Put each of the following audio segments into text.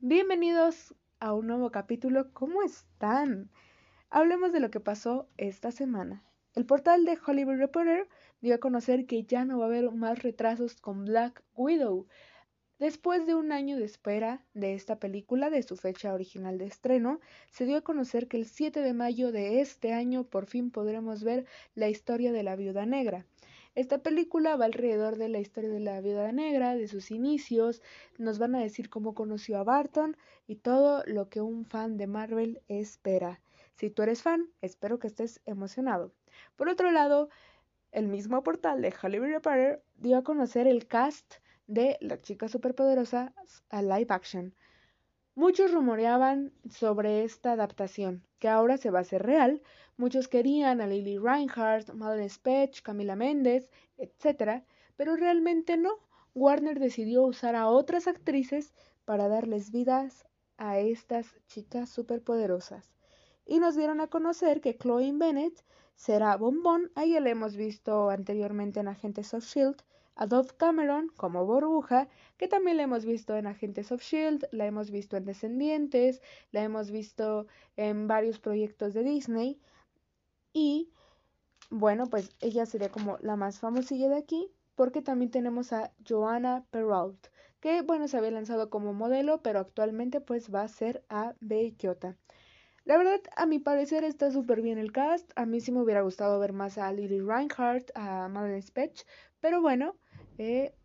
Bienvenidos a un nuevo capítulo. ¿Cómo están? Hablemos de lo que pasó esta semana. El portal de Hollywood Reporter dio a conocer que ya no va a haber más retrasos con Black Widow. Después de un año de espera de esta película, de su fecha original de estreno, se dio a conocer que el 7 de mayo de este año por fin podremos ver la historia de la viuda negra. Esta película va alrededor de la historia de la viuda negra, de sus inicios, nos van a decir cómo conoció a Barton y todo lo que un fan de Marvel espera. Si tú eres fan, espero que estés emocionado. Por otro lado, el mismo portal de Hollywood Reporter dio a conocer el cast de La chica superpoderosa a live action. Muchos rumoreaban sobre esta adaptación, que ahora se va a hacer real. Muchos querían a Lily Reinhardt, Madeleine Spetch, Camila Méndez, etc. Pero realmente no. Warner decidió usar a otras actrices para darles vidas a estas chicas superpoderosas. Y nos dieron a conocer que Chloe Bennett será Bombón. Ahí la hemos visto anteriormente en Agentes of Shield a Dove Cameron como Burbuja, que también la hemos visto en Agentes of Shield, la hemos visto en Descendientes, la hemos visto en varios proyectos de Disney. Y bueno, pues ella sería como la más famosilla de aquí, porque también tenemos a Joanna Perrault, que bueno, se había lanzado como modelo, pero actualmente pues va a ser a Bellota. La verdad, a mi parecer está súper bien el cast. A mí sí me hubiera gustado ver más a Lily Reinhardt, a Madeleine Spetch, pero bueno,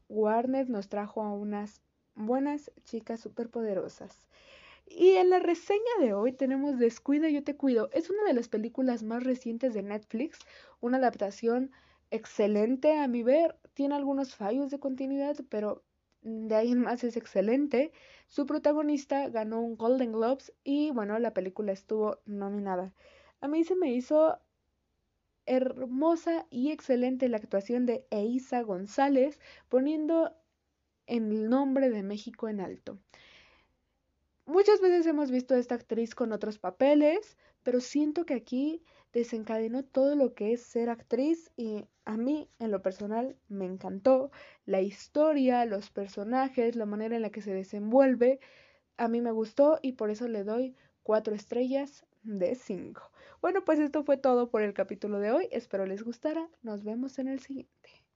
Warner nos trajo a unas buenas chicas superpoderosas. Y en la reseña de hoy tenemos Descuida, yo te cuido. Es una de las películas más recientes de Netflix, una adaptación excelente a mi ver. Tiene algunos fallos de continuidad, pero de ahí en más es excelente. Su protagonista ganó un Golden Globes y bueno, la película estuvo nominada. A mí se me hizo hermosa y excelente la actuación de Eiza González, poniendo el nombre de México en alto. Muchas veces hemos visto a esta actriz con otros papeles, pero siento que aquí desencadenó todo lo que es ser actriz y a mí en lo personal me encantó la historia, los personajes, la manera en la que se desenvuelve. A mí me gustó y por eso le doy cuatro estrellas de 5. Bueno, pues esto fue todo por el capítulo de hoy. Espero les gustara. Nos vemos en el siguiente.